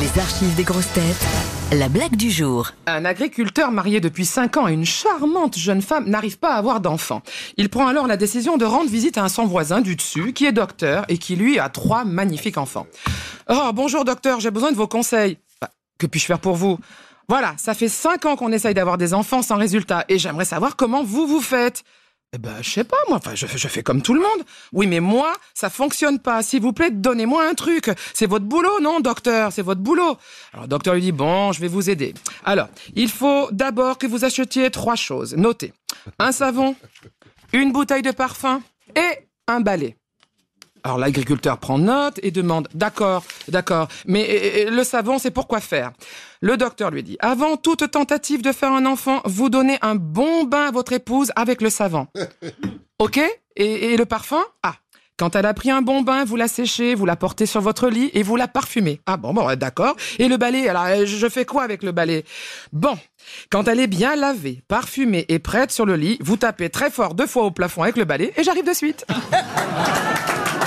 Les archives des grosses têtes. La blague du jour. Un agriculteur marié depuis 5 ans à une charmante jeune femme n'arrive pas à avoir d'enfant. Il prend alors la décision de rendre visite à un son voisin du dessus qui est docteur et qui lui a trois magnifiques enfants. Oh, bonjour docteur, j'ai besoin de vos conseils. Bah, que puis-je faire pour vous? Voilà, ça fait 5 ans qu'on essaye d'avoir des enfants sans résultat et j'aimerais savoir comment vous vous faites. Eh ben, je sais pas, moi, enfin, je, je fais comme tout le monde. Oui, mais moi, ça fonctionne pas. S'il vous plaît, donnez-moi un truc. C'est votre boulot, non, docteur? C'est votre boulot. Alors, docteur lui dit, bon, je vais vous aider. Alors, il faut d'abord que vous achetiez trois choses. Notez. Un savon, une bouteille de parfum et un balai. Alors l'agriculteur prend note et demande D'accord, d'accord, mais le savon, c'est pour quoi faire Le docteur lui dit Avant toute tentative de faire un enfant, vous donnez un bon bain à votre épouse avec le savon. Ok? Et, et le parfum? Ah, quand elle a pris un bon bain, vous la séchez, vous la portez sur votre lit et vous la parfumez. Ah bon, bon, d'accord. Et le balai, alors euh, je fais quoi avec le balai? Bon, quand elle est bien lavée, parfumée et prête sur le lit, vous tapez très fort deux fois au plafond avec le balai et j'arrive de suite.